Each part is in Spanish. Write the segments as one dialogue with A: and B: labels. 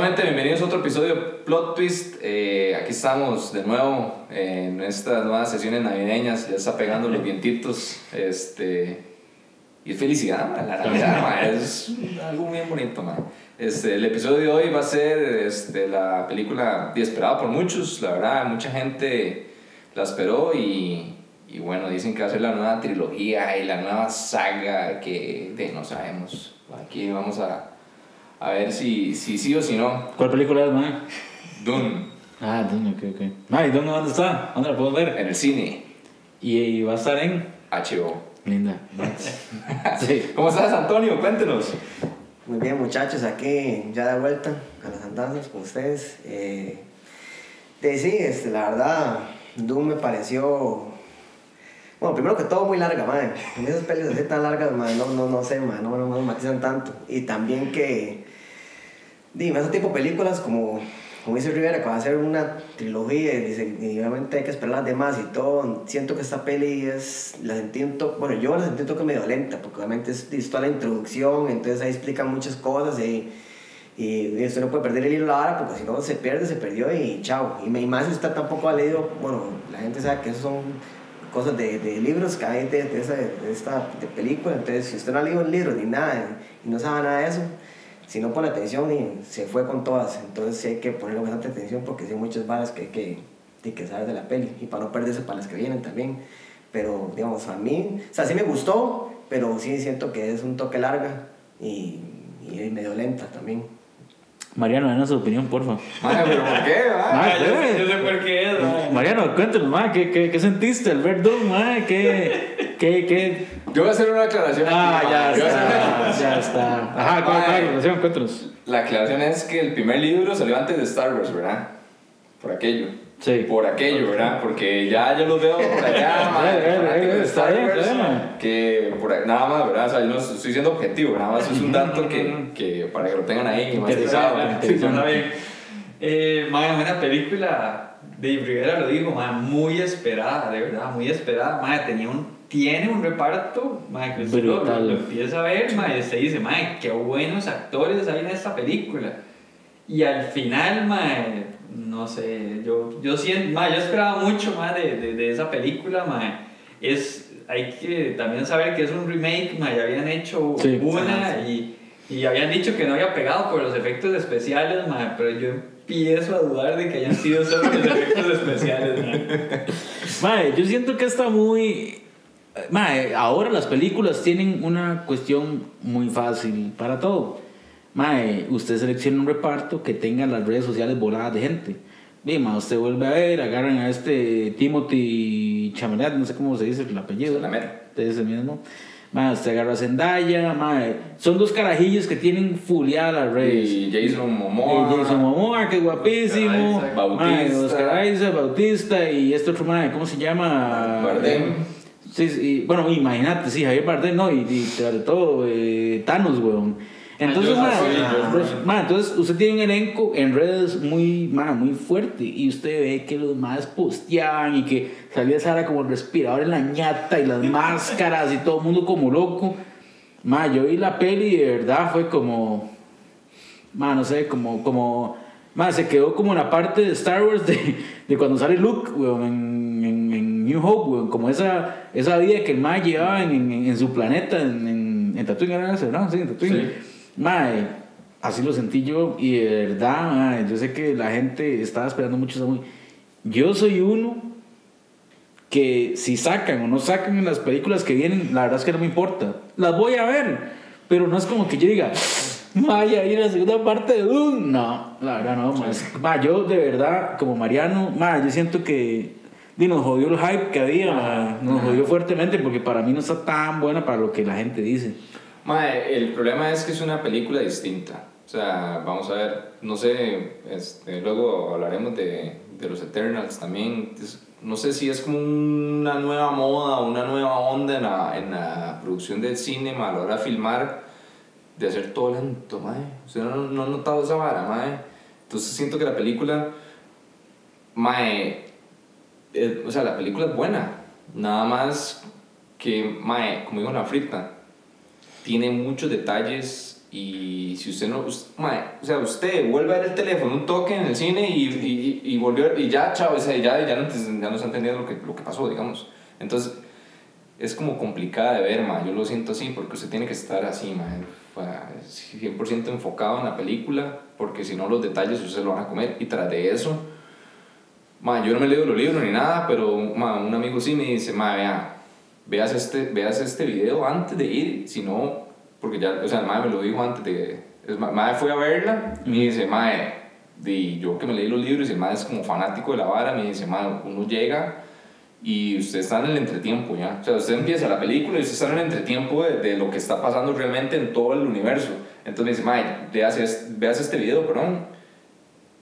A: Bueno, gente, bienvenidos a otro episodio de Plot Twist. Eh, aquí estamos de nuevo en estas nuevas sesiones navideñas. Ya está pegando los vientitos. Este, y felicidad, man, la Navidad, man, es algo bien bonito. Man. Este, el episodio de hoy va a ser este, la película esperada por muchos. La verdad, mucha gente la esperó y, y bueno, dicen que va a ser la nueva trilogía y la nueva saga que de, no sabemos. Aquí vamos a a ver si, si sí o si no.
B: ¿Cuál película es, mae?
A: Dune,
B: Ah, Dune, ok, ok. Mae, ¿y ¿dónde, ¿dónde está? ¿Dónde la puedo ver?
A: en el cine,
B: Y, y va a estar en...
A: HBO.
B: Linda. sí.
A: ¿Cómo estás, Antonio? Cuéntenos.
C: Muy bien, muchachos, aquí ya de vuelta a las andanzas con ustedes. Eh, de, sí, este, la verdad, Doom me pareció. Bueno, primero que todo, muy larga, madre. En esas pelis así tan largas, madre, no, no, no sé, madre, no, no, no matizan tanto. Y también que. Dime, ese tipo de películas como, como dice Rivera, que va a ser una trilogía y, dice, y obviamente hay que esperar las demás y todo. Siento que esta peli es. La sentí un toque. Bueno, yo la sentí un toque medio lenta, porque obviamente es, es toda la introducción, entonces ahí explican muchas cosas y. Y usted no puede perder el hilo vara porque si no se pierde, se perdió y chao. Y, y más si usted tampoco ha leído, bueno, la gente sabe que eso son cosas de, de libros que hay de, de esa, de esta de película. Entonces, si usted no ha leído el libro ni nada y no sabe nada de eso, si no pone atención y se fue con todas. Entonces, hay que ponerle bastante atención porque hay muchas varas que hay que, hay que saber de la peli y para no perderse para las que vienen también. Pero, digamos, a mí, o sea, sí me gustó, pero sí siento que es un toque larga y, y medio lenta también.
B: Mariano, denos su opinión, porfa.
A: Madre, ¿pero por qué? va?
B: Ah,
D: yo,
B: espere.
D: sé, yo sé por qué es.
B: Mariano, cuéntanos, mae, ¿qué, qué, qué sentiste al ver Doom, mae? ¿Qué, qué, qué?
A: Yo voy a hacer una aclaración.
B: Ah,
A: madre.
B: ya
A: Yo una
B: está,
A: aclaración.
B: ya está. Ajá, ¿cuál, cuál relación? Cuéntanos.
A: La aclaración es que el primer libro salió antes de Star Wars, ¿verdad? Por aquello.
B: Sí.
A: Por aquello, ¿verdad? Porque ya yo los veo por allá, madre,
B: Eh, eh,
A: fanáticos de
B: está bien.
A: Que por nada más, ¿verdad? O sea, yo no estoy siendo objetivo, nada más es un dato que, que para que lo tengan ahí
B: Interesado,
A: masterizado.
D: Sí, está bien. Eh, mae, una película, Dave Rivera lo dijo, mae, muy esperada, de verdad, muy esperada. Mae, tenía un, tiene un reparto, mae, que lo,
B: Brutal.
D: lo empieza a ver, mae, y se dice, mae, qué buenos actores hay en esta película. Y al final, mae, no sé, yo, yo siento, yo esperaba mucho más de, de, de esa película. Es, hay que también saber que es un remake, mae, ya habían hecho
B: Sí.
D: una y, y habían dicho que no había pegado por los efectos especiales, mae, pero yo empiezo a dudar de que hayan sido solo los efectos especiales. Mae,
B: yo siento que está muy... Ahora las películas tienen una cuestión muy fácil para todo. Mae, usted selecciona un reparto que tenga las redes sociales voladas de gente. Mae, usted vuelve a ver, agarran a este Timothy Chalamet, no sé cómo se dice el apellido. Es el mismo. Mae, usted agarra a Zendaya, mae. Son dos carajillos que tienen fuleadas las redes.
A: Y Jason Momoa.
B: Eh, Jason Momoa, que guapísimo.
D: Oscar Isaac.
B: Mae,
A: Bautista.
B: Oscar Isaac, Bautista y este otro mae, ¿cómo se llama?
A: Bardem.
B: Sí, sí, bueno, imagínate, sí, Javier Bardem, ¿no? Y, y tras todo, eh, Thanos, weón. Entonces, mae, entonces usted tiene un elenco en redes muy, mae, muy fuerte y usted ve que los más posteaban y que salía Sara como el respirador en la ñata y las máscaras y todo el mundo como loco. Mae, yo vi la peli y de verdad fue como, Ma, no sé, como, como, ma, se quedó como en la parte de Star Wars de, de cuando sale Luke, weón, en, en, en New Hope, weón, como esa, esa vida que el ma llevaba en, en, su planeta, en, en, Tatooine, ¿era ese, ¿no? Sí, en Tatooine.
D: Sí.
B: Ma, eh, así lo sentí yo, y de verdad, yo sé que la gente estaba esperando mucho esa movie. Yo soy uno que si sacan o no sacan en las películas que vienen, la verdad es que no me importa. Las voy a ver, pero no es como que yo diga, vaya ir a la segunda parte de Doom. No, la verdad no. más. Ma, yo de verdad, como Mariano, ma, yo siento que di, nos jodió el hype que había, nos jodió fuertemente porque para mí no está tan buena para lo que la gente dice.
A: Mae, el problema es que es una película distinta. O sea, vamos a ver, no sé, este, luego hablaremos de, de los Eternals también. Es- no sé si es como una nueva moda, una nueva onda en la, en la producción del cine, a la hora de filmar, de hacer todo lento, mae. ¿Usted no, no ha notado esa vara, mae? Entonces siento que la película, mae, eh, o sea, la película es buena. Nada más que, mae, como dijo la frita, tiene muchos detalles Y si usted no, us- mae, o sea, usted vuelve a ver el teléfono, un toque en el cine y, y, y volvió, y ya, chao, o sea, ya, ya, no, ya no está entendiendo lo que, lo que pasó, digamos. Entonces, es como complicada de ver, ma. Yo lo siento así porque usted tiene que estar así, ma. pa- 100% enfocado en la película porque si no los detalles usted lo van a comer. Y tras de eso, ma, yo no me leo los libros ni nada, pero ma, un amigo sí me dice, ma, vea, veas este, veas este video antes de ir, si no, porque ya, o sea, el ma me lo dijo antes de... El ma, ma fue a verla y me dice, ma, y yo que me leí los libros y el ma es como fanático de la vara, me dice, ma, uno llega y usted está en el entretiempo ya. O sea, usted empieza la película y usted está en el entretiempo de, de lo que está pasando realmente en todo el universo. Entonces me dice, Mae, veas, veas este video, perdón.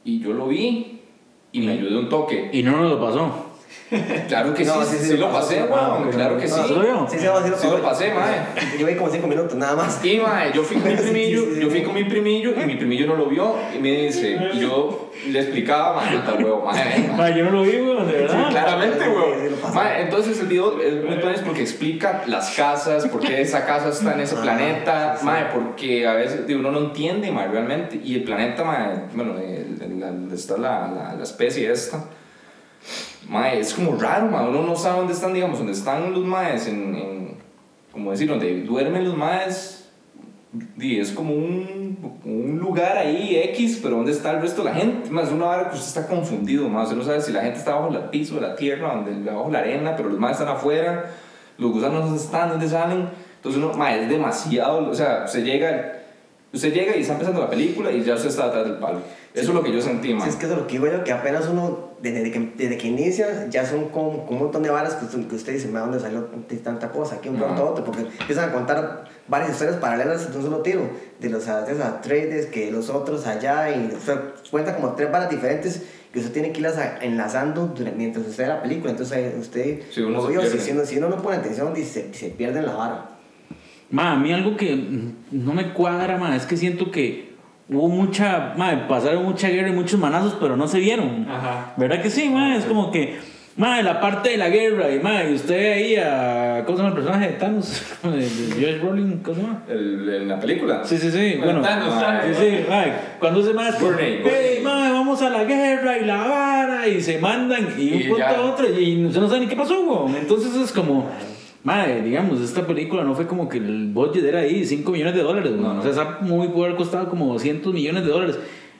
A: Y yo lo vi y me ayudó un toque.
B: Y no nos lo pasó.
A: Claro que
C: No,
A: sí,
C: sí,
A: sí,
C: sí,
A: lo
C: lo
A: pasé, weón,
B: Ah,
A: claro que sí.
B: No, ¿se lo?
C: Sí, sí, no, sí,
A: Sí lo pasé, mae.
C: Yo vi como 5 minutos, nada más.
A: Y mae, yo fui con mi
C: Sí,
A: primillo,
C: sí, sí.
A: yo fui con mi primillo y mi primillo no lo vio y me dice, y yo le explicaba, mae, puta huevo, mae, mae.
B: Ma, yo no lo vi, weón, de verdad.
A: Claramente,
C: Sí, sí,
A: güey.
C: lo pasó.
A: Ma, Entonces el video es muy bueno porque explica las casas, por qué esa casa está en ese
C: Ah,
A: planeta,
C: sí, sí.
A: ma, porque a veces uno no entiende ma, realmente. Y el planeta, ma, bueno, está la, la, la especie esta, ma, es como raro, ma, uno no sabe dónde están, digamos, dónde están los maes, en, en como decir, donde duermen los maes. Y es como un, un lugar ahí X, pero ¿dónde está el resto de la gente? Más una hora que usted está confundido, más usted no sabe si la gente está bajo el piso de la tierra, donde, bajo la arena, pero los más están afuera, los gusanos están, dónde salen. Entonces uno, ma, es demasiado, o sea, usted llega, usted llega y está empezando la película y ya usted está atrás del palo. Eso es lo que yo sentí, ma.
C: Sí, es que eso es lo que digo yo, que apenas uno, desde que, desde que inicia, ya son como, como un montón de varas que usted, que usted dice, "Ma, ¿dónde salió tanta cosa? Aquí un pronto otro, porque empiezan a contar varias historias paralelas de un solo tiro, de los Atreides, que los otros allá, y o sea, cuenta como tres varas diferentes que usted tiene que irlas a- enlazando durante- mientras usted ve la película, entonces eh, usted,
A: Sí, uno
C: como
A: se
C: si, si uno, si uno no pone atención, dice, se pierde en la vara.
B: Ma, a mí algo que no me cuadra, ma, es que siento que hubo mucha, ma, pasaron mucha guerra y muchos manazos, pero no se vieron.
D: Ajá.
B: ¿Verdad que sí, ma? Es como que, ma, la parte de la guerra, y ma, y usted ahí a, ¿cómo se llama el personaje de Thanos? Josh Brolin, ¿cómo se llama?
A: El- en la película.
B: Sí, sí, sí, bueno.
D: Thanos,
A: ma,
D: Thanos.
B: Sí, sí, ma, cuando se más, hey,
A: Gurney.
B: ma, vamos a la guerra y la vara, y se mandan, y un punto a otro, y usted no sabe ni qué pasó, weón. Entonces es como, madre, digamos, esta película no fue como que el budget era ahí 5 millones de dólares.
A: No, no.
B: O sea, esa muy pudo haber costado como 200 millones de dólares.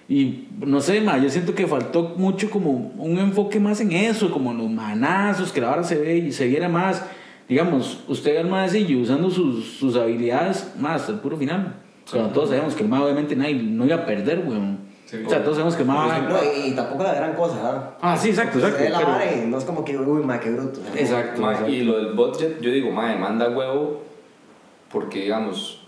B: Y no sé, ma, yo siento que faltó mucho como un enfoque más en eso, como en los manazos, que ahora se ve y se viera más. Digamos, usted al maecillo usando sus, sus habilidades más hasta el puro final. Cuando todos sabemos que el ma obviamente nadie no iba a perder, weón.
A: Sí.
B: o sea, todos sabemos que ma...
C: No, y, y tampoco la gran cosa, ¿verdad?
B: Ah, sí, exacto, exacto. Pero-
C: y no es como que, uy, ma, qué bruto.
B: Exacto.
A: Ma,
B: exacto.
A: y lo del budget, yo digo, madre, manda huevo porque, digamos,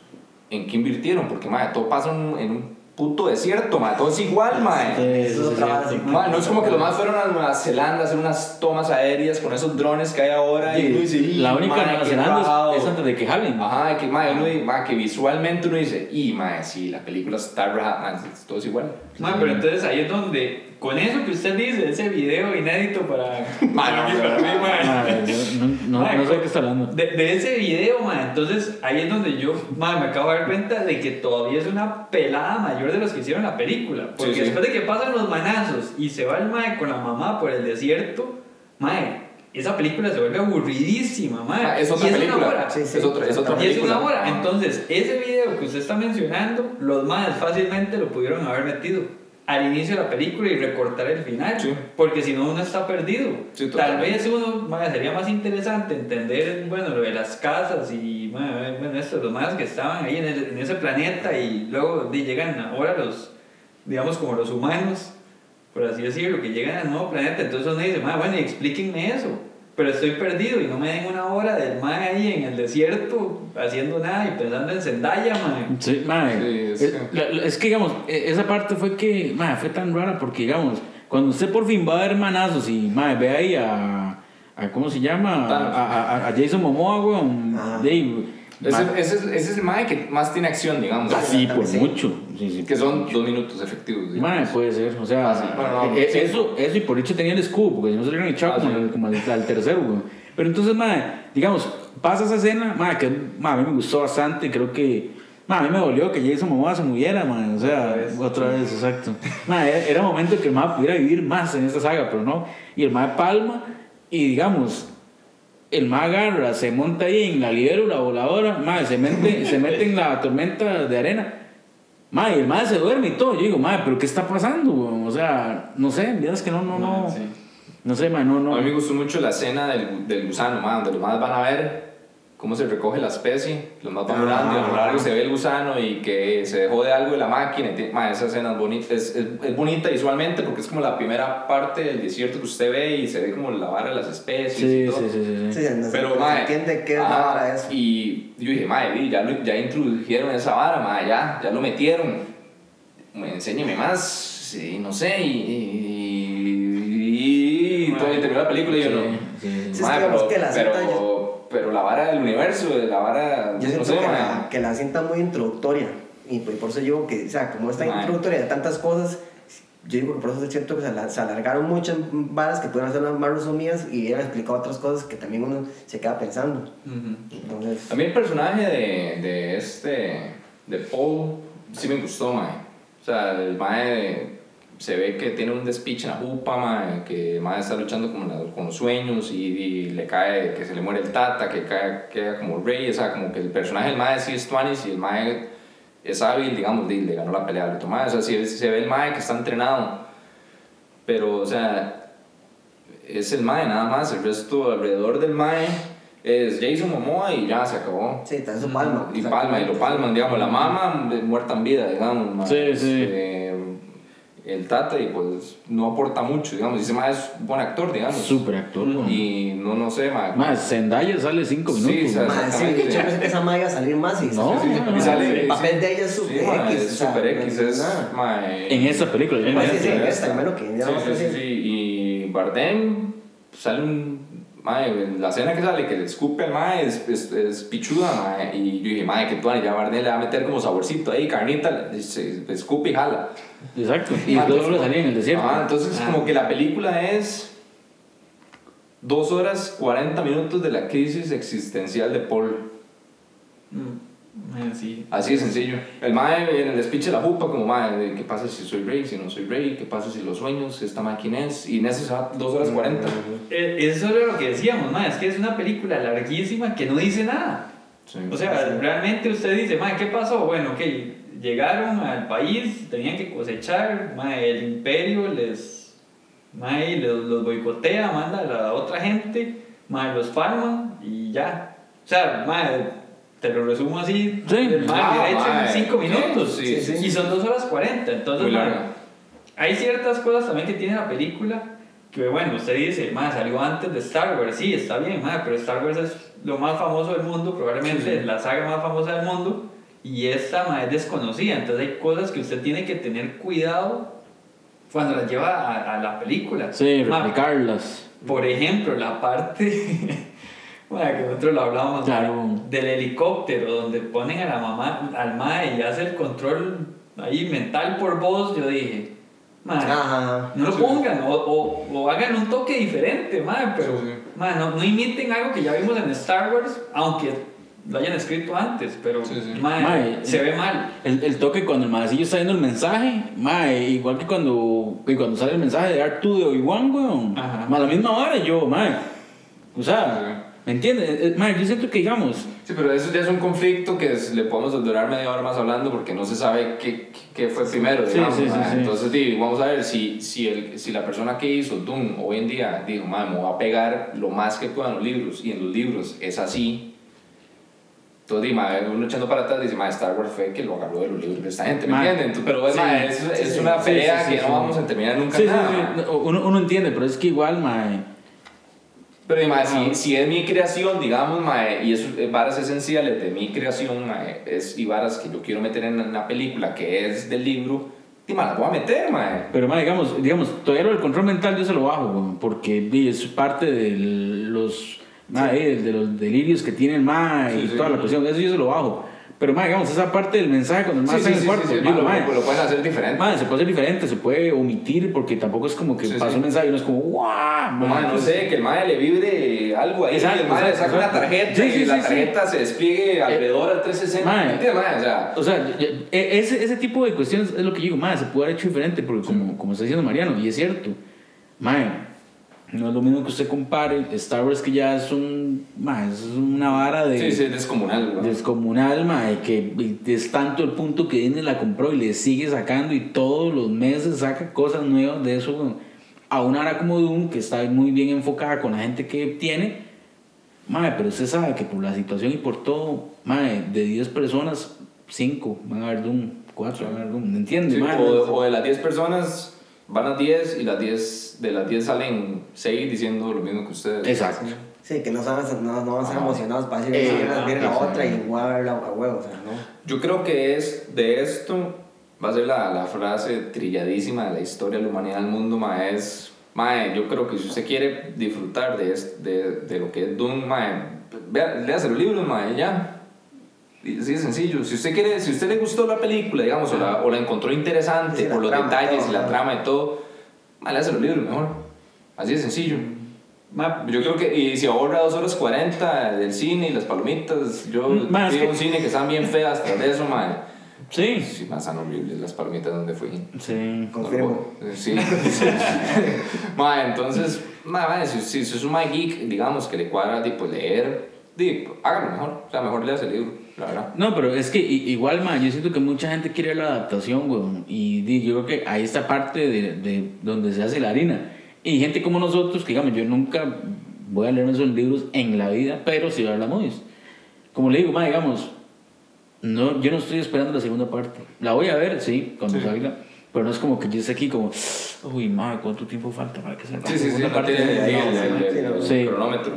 A: ¿en qué invirtieron? Porque, madre, todo pasa en, en un puto desierto, madre, todo es igual,
B: Sí,
A: madre.
C: Eso es
B: sí
C: otra sí.
A: Ma, no es como que los más fueron a Nueva Zelanda a hacer unas tomas aéreas con esos drones que hay ahora y uno dice, "Y,
B: La única
A: ma,
B: Nueva Zelanda
A: rajado".
B: es, es antes de que jalen.
A: Ajá, que, ma, uno dice, ma, que visualmente uno dice, y ma, sí, la película está rajada, ma, todo es igual.
D: Ma, pero entonces ahí es donde, con eso que usted dice, ese video inédito para,
A: Ma, no,
D: para mí, ma.
B: Madre, yo no, no,
D: Madre,
B: no sé de qué está hablando.
D: De, de ese video, ma, entonces ahí es donde yo ma, me acabo de dar cuenta de que todavía es una pelada mayor de los que hicieron la película. Porque
A: Sí, sí.
D: después de que pasan los manazos y se va el mae con la mamá por el desierto, esa película se vuelve aburridísima, mae.
A: Ma, es otra
D: Y una
A: película.
D: hora.
C: Sí, sí.
A: es otra, es otra
D: Y es
A: película.
D: una hora.
A: Ah.
D: Entonces, ese video que usted está mencionando, los más fácilmente lo pudieron haber metido al inicio de la película y recortar el final.
A: Sí.
D: Porque si no, uno está perdido. Tal vez uno mae, sería más interesante entender bueno, lo de las casas y mae, bueno, esto, los más que estaban ahí en, el- en ese planeta y luego llegan ahora los, digamos, como los humanos, por así decirlo, que llegan al nuevo planeta. Entonces uno dice, mae, bueno, explíquenme eso pero estoy perdido y no me den una hora del mae ahí en el desierto haciendo nada y pensando en Zendaya, mae.
B: Sí, madre.
A: Sí, es
B: es,
A: que-
B: la- la- es que, digamos, e- esa parte fue que, madre, fue tan rara porque, digamos, cuando usted por fin va a ver manazos y, madre, ve ahí a, a ¿cómo se llama? A, a- a Jason Momoa, weón.
C: Ajá.
B: Dave.
A: Ese, ese es, ese es el mae que más tiene acción, digamos.
B: Así, por
C: Sí.
B: mucho. Sí, sí.
A: Que son dos minutos efectivos.
B: Madre, puede ser, o sea,
A: Ah, sí. Bueno, no,
B: eh,
A: sí.
B: eso, eso y por hecho tenía el escudo, porque si no se le hubieran echado
A: Ah,
B: como,
A: sí.
B: al- como al, al tercero, güey. Pero entonces, madre, digamos, pasa esa escena, madre, que madre, a mí me gustó bastante, creo que, Ma, a mí me dolió que Jason Momoa se muriera, man. O sea,
D: Otra vez.
B: otra vez, exacto. Ma, era, era momento que el ma pudiera vivir más en esta saga, pero no. Y el ma palma, y digamos, el ma agarra, se monta ahí en la libélula voladora, ma, se mete, se mete en la tormenta de arena. Ma, y el ma se duerme y todo. Yo digo, ma, pero ¿qué está pasando? weón? O sea, no sé, miras que no, no, no.
D: Sí.
B: No sé, ma, no, no.
A: A mí me gustó mucho la escena del, del gusano, ma, donde los más van a ver cómo se recoge la especie, los más van
C: Ah.
A: volando y a lo largo se ve el gusano y que se dejó de algo de la máquina. y ma, esa escena es bonita, es, es, es bonita visualmente porque es como la primera parte del desierto que usted ve y se ve como la vara de las especies y
B: Sí,
A: todo.
B: sí, sí, sí. sí.
C: No
A: Pero,
C: se
A: mae,
C: entiende qué es la
A: ah,
C: vara eso.
A: Y yo dije, madre, ya, lo- ya introdujeron esa vara, mae, ya, ya lo metieron. Me enséñeme más, sí, no sé, y. Y. y todavía terminó la película y yo no.
B: Sí, sí,
A: pero,
C: que
A: pero, pero la vara del universo, la vara.
C: Yo
A: no
C: siento
A: sé,
C: que, la, que la es muy introductoria. Y pues por eso digo que, o sea, como está
A: Mae.
C: introductoria de tantas cosas, yo digo que por eso siento que se, ala- se alargaron mucho en varas que pueden ser más resumidas y hubieran explicado otras cosas que también uno se queda pensando.
D: Ujú.
C: Entonces,
A: A mí el personaje de, de este, de Paul, sí me gustó, mae. O sea, el mae se ve que tiene un despiche en la jupa, mae, que el mae está luchando con, la- con los sueños y, y le cae, que se le muere el tata, que cae, queda como rey, o sea, como que el personaje del mae sí es tuanis y el mae es hábil, digamos, y le ganó la pelea al otro mae. O sea, sí, se ve el mae que está entrenado, pero, o sea, es el mae nada más, el resto alrededor del mae es Jason Momoa y ya se acabó.
C: sí, está en su palma.
A: Y palma, y lo palman, digamos, la mama muerta en vida, digamos.
B: Sí, sí.
A: este, el Tata, y pues no aporta mucho, digamos. Dice, más es buen actor, digamos.
B: Súper actor, weón.
A: Y no, no sé, ma.
B: Más, Zendaya sale 5
A: Sí,
B: minutos.
A: o sea.
C: Mae, sí, de hecho, yo pensé que esa mae iba a salir más y
B: No,
C: sí,
B: no, no.
A: Y sale,
C: el papel de ella es
A: sí,
C: super
A: ma,
C: X.
A: Es super
C: no
A: X,
C: es
A: ma,
B: En esta película, yo
A: en
B: me
C: sí,
A: esta,
C: sí,
A: Sí, sí, sí, sí. Y Bardem sale un. Mae, la escena que sale que le escupe al mae es, es, es pichuda, mae. Y yo dije, mae, que tú ya Bardem le va a meter como saborcito ahí, carnita, le- se, escupe y jala.
B: Exacto. Y
A: Ah,
B: luego
A: entonces-
B: lo salía en el desierto.
A: Ah, entonces
D: Ah.
A: como que la película es dos horas 40 minutos de la crisis existencial de Paul.
D: Mm, sí.
A: Así de sencillo. El mae en el speech de la jupa como mae, qué pasa si soy rey, si no soy rey, qué pasa si los sueños, esta máquina es, y en eso se va dos horas 40.
D: Eh, Eso es lo que decíamos, mae, es que es una película larguísima que no dice nada.
A: Sí.
D: O sea, realmente usted dice, mae, ¿qué pasó? Bueno, ok, llegaron al país, tenían que cosechar, mae, el imperio les, mae, los, los boicotea, manda a la otra gente, mae, los palman y ya. O sea, mae, te lo resumo así,
B: Sí.
D: el
A: Ah,
D: hecho en 5
A: ok,
D: minutos
A: sí,
C: sí.
D: y son 2 horas 40, entonces,
A: larga.
D: hay ciertas cosas también que tiene la película que, bueno, usted dice, más salió antes de Star Wars, sí, está bien, ma, pero Star Wars es lo más famoso del mundo, probablemente es la saga más famosa del mundo, y esta ma, es desconocida, entonces hay cosas que usted tiene que tener cuidado cuando las lleva a, a la película.
B: Sí,
D: Ma,
B: replicarlas.
D: por ejemplo, la parte bueno, que nosotros lo hablamos
B: Claro.
D: del helicóptero, donde ponen a la mamá, al mae y hace el control ahí mental por voz, yo dije, mae,
C: Ajá.
D: no lo
A: Sí.
D: pongan o, o, o hagan un toque diferente, mae, pero
A: Sí, sí.
D: mae, no, no imiten algo que ya vimos en Star Wars, aunque lo hayan escrito antes, pero
A: Sí, sí.
D: mae,
B: Mae,
D: se ve mal.
B: El, el toque cuando el maecillo está viendo el mensaje, mae, igual que cuando, que cuando sale el mensaje de Artu de Obi-Wan, weón. La misma hora yo, mae. O sea, ¿me entiendes? Eh, Mae, yo siento que, digamos,
A: Sí, pero eso ya es un conflicto que es- le podemos durar media hora más hablando porque no se sabe qué, qué fue primero, digamos.
B: sí, sí, sí.
A: Entonces, di, vamos a ver si, si, el, si la persona que hizo Doom hoy en día dijo, "Ma, me voy a pegar lo más que pueda en los libros, y en los libros es así. Entonces, di, ma, uno echando para atrás dice, ma, Star Wars fue que lo agarró de los libros de esta gente, ¿me entienden? Pero es,
B: sí,
A: ma, es, es una pelea que no vamos a terminar nunca. nada,
B: uno, uno entiende, pero es que igual, mae.
A: Pero ma, si, si es mi creación, digamos, mae, y es eh, varas esenciales de mi creación, mae, es, y varas que yo quiero meter en una película que es del libro, y ma, las voy a meter, mae.
B: Pero, mae, digamos, digamos, todavía lo del control mental yo se lo bajo, porque es parte de los, mae, de los delirios que tiene el mae y
A: Sí, sí.
B: toda la cuestión, eso yo se lo bajo. Pero, mae, digamos, esa parte del mensaje cuando el
A: Sí,
B: está en el cuarto. digo, mae,
A: lo, lo pueden hacer diferente.
B: mae, se puede hacer diferente, se puede omitir, porque tampoco es como que
A: sí.
B: un mensaje y no es como, ¡guau!
A: No, mae, no sé, que el mae le vibre algo ahí,
B: Exacto,
A: el mae le saca una tarjeta y la tarjeta se despliegue alrededor al 360.
B: Mae.
A: O sea,
B: O sea, e- ese, ese tipo de cuestiones es lo que digo, mae, se puede haber hecho diferente, porque como, como está diciendo Mariano, y es cierto, mae, no es lo mismo que usted compare Star Wars que ya es un, mae, es una vara de...
A: sí, sí, es descomunal, ¿no?
B: descomunal, mae, que es tanto el punto que Disney la compró y le sigue sacando y todos los meses saca cosas nuevas de eso, a una hora como Doom que está muy bien enfocada con la gente que tiene, mae, pero usted sabe que por la situación y por todo, mae, de 10 personas, 5 van a ver Doom, 4 van a ver Doom, ¿me entiende?
A: Sí, o de las 10 personas van a 10 y las 10, de las 10 salen 6 diciendo lo mismo que ustedes.
B: Exacto.
C: Sí, que no, van a- no, no van a ser emocionados para decir,
B: Eh,
C: "Mira, mira la otra y voy a verla a huevo, o sea, ¿no?
A: Yo creo que es de esto, va a ser la, la frase trilladísima de la historia de la humanidad del mundo, mae, es, mae, yo creo que si usted quiere disfrutar de, es- de, de lo que es Doom, mae, vea, léase los libros, mae, ya. Así de sencillo. Si usted quiere, si usted le gustó la película, digamos, o la, o la encontró interesante
C: Sí,
A: por los
C: trama
A: detalles
C: todo,
A: y la trama y todo, mae, léase los libros mejor. Así de sencillo.
D: Ma,
A: Yo creo que, y si ahorra 2 horas 40 del cine y las palomitas, yo
B: ma, es
A: digo
B: que-
A: un cine que están bien feas tras de eso, mae.
B: Sí.
A: Sí, más tan horribles las palomitas donde fui.
B: Sí.
C: Confirmo.
A: Sí. ma, entonces, ma, si, si, si es un geek, digamos, que le cuadra tipo leer, di, hágalo mejor. O sea, mejor leas el libro, la verdad.
B: No, pero es que igual, man, yo siento que mucha gente quiere la adaptación, weón. Y di, yo creo que ahí está parte de, de donde se hace la harina. Y gente como nosotros, que digamos, yo nunca voy a leer esos libros en la vida, pero sí voy a ver movies. Como le digo, man, digamos, no, yo no estoy esperando la segunda parte. La voy a ver, sí, cuando
A: Sí.
B: salga. Pero no es como que yo esté aquí como, uy, man, ¿cuánto tiempo falta para que salga
A: Sí,
B: la
A: sí, sí,
B: segunda
A: no
B: parte?
A: tiene
B: No,
A: el, el- el- el cronómetro.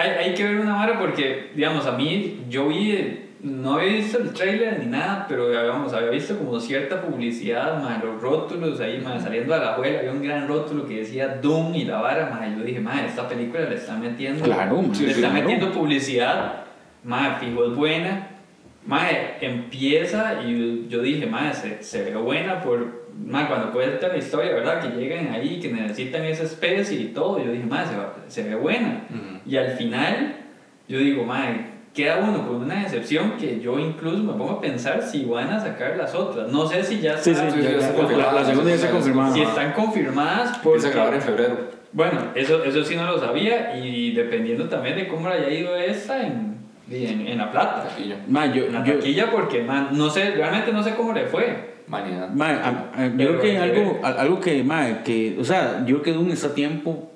D: Hay, hay que ver una vara porque, digamos, a mí, yo vi, no había visto el trailer ni nada, pero digamos, había visto como cierta publicidad, más los rótulos ahí, más saliendo a la abuela, había un gran rótulo que decía Doom y la vara, más yo dije, más esta película le está metiendo,
B: Claro,
D: le
A: sí,
D: está
B: claro.
D: metiendo publicidad, más fijo es buena, más empieza y yo dije, más se, se ve buena por, más cuando cuenta la historia, ¿verdad? Que llegan ahí, que necesitan esa especie y todo, yo dije, más se, se ve buena.
A: Ujú.
D: Y al final, yo digo, madre, queda uno con una decepción que yo incluso me pongo a pensar si van a sacar las otras. No sé si ya
B: Sí, sí, ya-
A: ya está
B: la- la, segunda ya confirmada.
D: si están confirmadas. Porque,
A: Empieza a grabar en febrero.
D: bueno, eso, eso sí no lo sabía y dependiendo también de cómo le haya ido esta en, en, en La Plata.
B: Ma, yo,
D: En la
B: yo,
D: taquilla porque, man, no sé, realmente no sé cómo le fue.
B: A- a- yo creo que algo, a- algo que, ma, que, o sea, yo creo que Doom está a tiempo,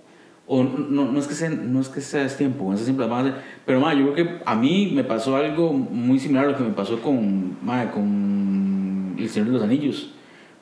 B: o no, no es que sea, no es que sea es tiempo, eso siempre van a hacer, pero ma, yo creo que a mí me pasó algo muy similar a lo que me pasó con, ma, con El Señor de los Anillos.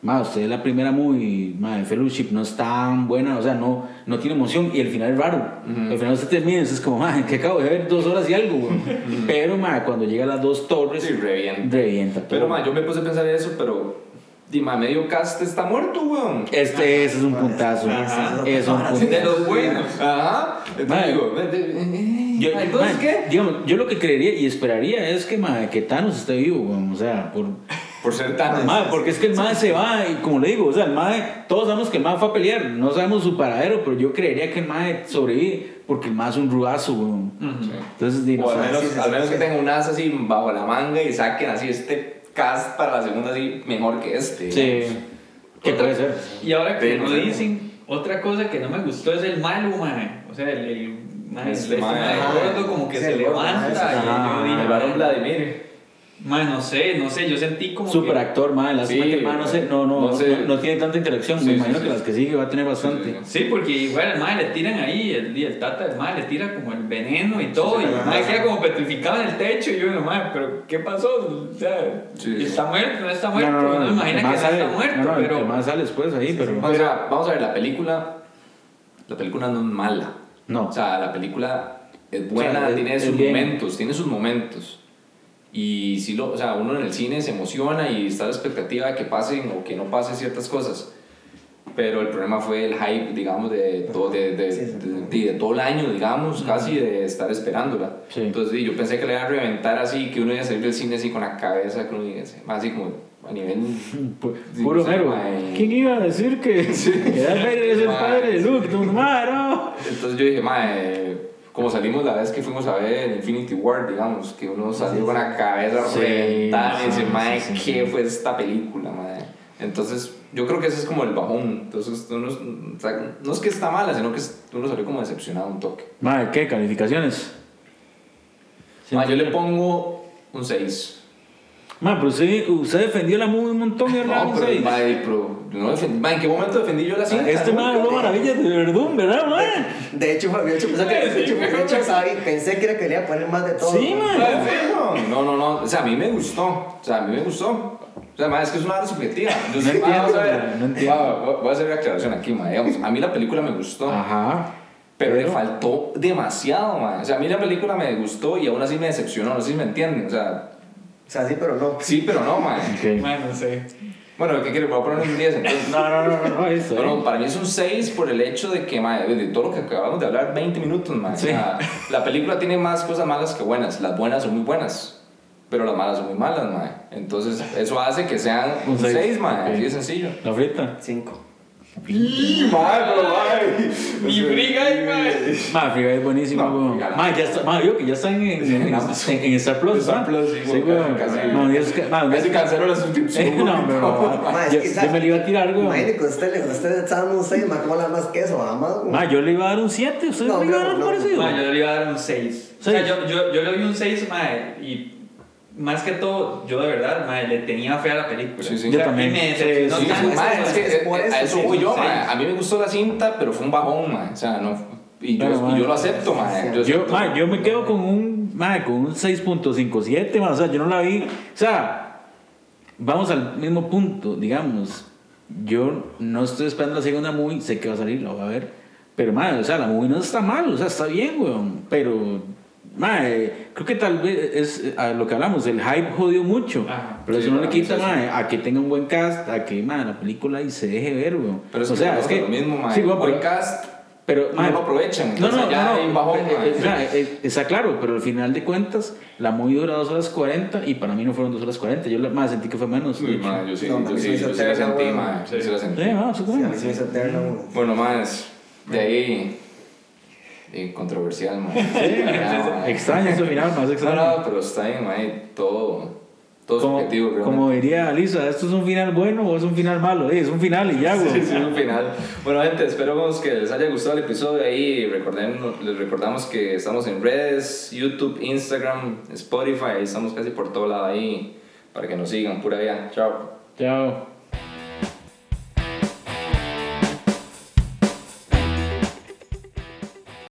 B: Ma, usted la primera movie, ma, de Fellowship no es tan buena, o sea, no, no tiene emoción y el final es raro.
A: Ujú.
B: El final usted termina y es como, ma, que acabo de ver dos horas y algo, güey. Pero, ma, cuando llega a las dos torres,
A: Sí, revienta.
B: revienta.
A: Pero, ma, yo me puse a pensar eso, pero. Di, ma, medio cast está muerto, weón.
B: Este, ese es un puntazo.
C: Ajá.
B: Es un puntazo.
D: De los buenos.
A: Ajá. Entonces digo, eh,
B: Yo,
A: entonces, ¿qué?
B: Digamos, yo lo que creería y esperaría es que, ma, que Thanos esté vivo, weón, o sea, por,
A: Por ser tan.
B: ma, porque es que el MAE se va y como le digo, o sea, el MAE, todos sabemos que el MAE fue a pelear, no sabemos su paradero, pero yo creería que el MAE sobrevive porque el MAE es un rudazo, weón. Entonces,
A: O al menos,
C: sí, sí,
A: al
C: sí,
A: menos
C: sí.
A: que tengan un as así bajo la manga y saquen así este cast para la segunda así mejor que este.
B: Sí, ¿qué
D: Otra-
B: puede ser?
D: Y ahora que lo
A: no
D: dicen, otra cosa que no me gustó es el malo, mae. O sea, el, el mae,
A: Este
D: este
A: mae,
D: como que se levanta.
C: ese.
D: y yo dije,
A: varón Vladimir.
D: Mae, no sé, no sé, yo sentí como
B: Super
D: que...
B: actor, MAE, la
A: Sí,
B: que el MAE no, sé, no, no,
A: no
B: no,
A: sé.
B: no tiene tanta interacción,
A: Sí,
B: me imagino
A: sí.
B: que las que sigue va a tener bastante.
A: Sí,
D: Sí, porque igual al mae le tiran ahí, el, el tata del mae le tira como el veneno y todo,
C: sí,
D: y el queda como petrificado en el techo, y yo, no, pero ¿qué pasó? O sea,
A: Sí, sí.
D: ¿está muerto? ¿No está muerto?
B: no, no,
D: Uno
B: el
D: imagina que
B: sale-
D: está muerto,
B: no, no, el-
D: pero...
B: el sale después ahí, pero...
A: O sea, vamos a ver, la película. La película no es mala.
B: No.
A: O sea, la película es buena,
B: O sea, es-
A: tiene
B: es
A: sus
B: bien.
A: momentos, tiene sus momentos. Y si lo, o sea, uno en el cine se emociona y está a la expectativa de que pasen o que no pasen ciertas cosas. pero el problema fue el hype, digamos, de todo, de, de,
C: Sí, sí.
A: de- de todo el año, digamos, casi de estar esperándola.
B: Sí.
A: Entonces yo pensé que le iba a reventar así, que uno iba a salir del cine así con la cabeza, que uno iba a así como a nivel...
B: Puro
A: mae.
B: ¿Quién iba a decir que, que es el padre de. Luke? No, no.
A: Entonces yo dije, mae, como salimos la vez que fuimos a ver Infinity War, digamos, que uno salió con la cabeza
B: Sí,
A: reventada y dice,
B: sí,
A: ¿qué
B: sí.
A: fue esta película, mae? Entonces, yo creo que ese es como el bajón. Entonces, uno, o sea, no es que está mala, sino que uno salió como decepcionado un toque.
B: Mae, ¿qué? ¿Calificaciones?
A: Yo le pongo un 6.
B: Mae, pero usted, usted defendió la movie un montón le da
A: No, pero, mae, pero no defendí- mae, ¿en qué momento defendí yo la cinta?
B: Este mae habló maravillas de Verdún, ¿verdad, mae?
C: De hecho, de hecho, pensé que, de hecho, pensé que era que quería poner más de todo.
B: Sí, mae.
A: No, no, no. O sea, a mí me gustó. O sea, a mí me gustó. O sea, mae, es que es una hora subjetiva. Yo
B: No entiendo,
A: vamos a ver.
B: no entiendo.
A: Voy a hacer una aclaración aquí, mae. Digamos, a mí la película me gustó.
B: Ajá.
A: Pero le faltó demasiado, mae. O sea, a mí la película me gustó y aún así me decepcionó. No sé si me entienden. O sea,
C: O sea, sí, pero no.
A: sí, pero no, mae.
B: Ok.
D: Mae, no sé.
A: Bueno, ¿qué quieres? Voy a poner un 10 entonces.
B: No, no, no, no, no, eso.
A: Bueno,
B: eh.
A: para mí es un 6 por el hecho de que, mae, de todo lo que acabamos de hablar, 20 minutos, mae.
B: Sí.
A: O sea, la película tiene más cosas malas que buenas. Las buenas son muy buenas, pero las malas son muy malas, mae. Entonces, eso hace que sean
B: Un
A: un
B: seis.
A: 6, mae.
B: Ok.
A: Así de sencillo.
B: La frita.
C: Cinco.
A: Mae, pero mae.
D: Ni friga ahí, mae.
B: Mae, Free Guy es buenísimo,
A: No,
B: weón.
A: Free Guy.
B: Mae, ya está, mae, yo que ya están en, en, en,
A: Amazon.
B: en Star Plus,
A: Star
B: ¿ah?
A: Plus, sí,
B: Sí,
A: weón,
B: No, Dios que- mae,
A: Casi canceló la suscripción.
B: no, pero
C: Ma, es
B: yo,
C: que,
B: yo me le iba a tirar, weón.
C: Imagínate que usted, le- dando un 6, ¿cómo le da más queso? Jamás, güey.
B: Mae, yo le iba a dar un 7, ¿usted
C: No,
B: le iba a dar algo
C: no.
B: parecido?
D: Mae, yo le iba a dar un 6. O sea, yo, yo, yo le doy un 6, mae, y más que todo, yo de verdad, mae, le tenía fe a la película.
A: Sí, sí.
D: O
B: Yo también.
D: Me
B: Sí,
D: decepcionó
B: sí,
D: tanto.
A: Mae, es que
C: Es por eso,
A: a eso
C: sí,
A: voy yo,
D: sí.
A: mae. A mí me gustó la cinta, pero fue un bajón, mae. O sea, no. Y yo, y lo acepto, mae. Yo,
B: Yo,
A: acepto.
B: mae, yo me quedo con un, mae, con un 6.57, mae, o sea, yo no la vi, o sea, vamos al mismo punto, digamos, yo no estoy esperando la segunda movie, sé que va a salir, la voy a ver, pero, mae, o sea, la movie no está mal, o sea, está bien, weón, pero, mae, creo que tal vez es eh, a lo que hablamos, el hype jodió mucho,
D: Ajá.
B: pero
A: Sí,
B: eso no le quita, mae, a que tenga un buen cast, a que, mae, la película y se deje ver, weón.
A: Pero es
B: o
A: que,
B: sea,
A: no
B: es que,
A: lo mismo, mae.
B: sí, weón,
A: buen
B: pero-
A: cast,
B: pero,
A: no
B: mae,
A: lo aprovechan.
B: no, no,
A: ya
B: no,
A: bajón,
B: eh,
A: mae.
B: eh, está claro, pero al final de cuentas, la movie dura 2 horas 40 y para mí no fueron 2 horas 40. Yo la- más sentí que fue menos.
A: mae, yo sí,
C: No,
A: yo sí, yo sí la sentí, mae. Sí la sentí.
B: Sí, no.
A: Bueno, más de ahí. Eh, controversial, mae.
B: Sí, extraño ese final, más extraño.
A: no, pero está bien, mae. Todo. Todo
B: como,
A: subjetivo, realmente.
B: como diría Alisa, ¿esto es un final bueno o es un final malo? Eh, es un final y ya, güey.
A: Sí, sí, un final. Bueno, gente, esperamos que les haya gustado el episodio. Ahí les recordamos que estamos en redes, YouTube, Instagram, Spotify. Estamos casi por todo lado ahí para que nos sigan. Pura vida. Chao.
B: Chao.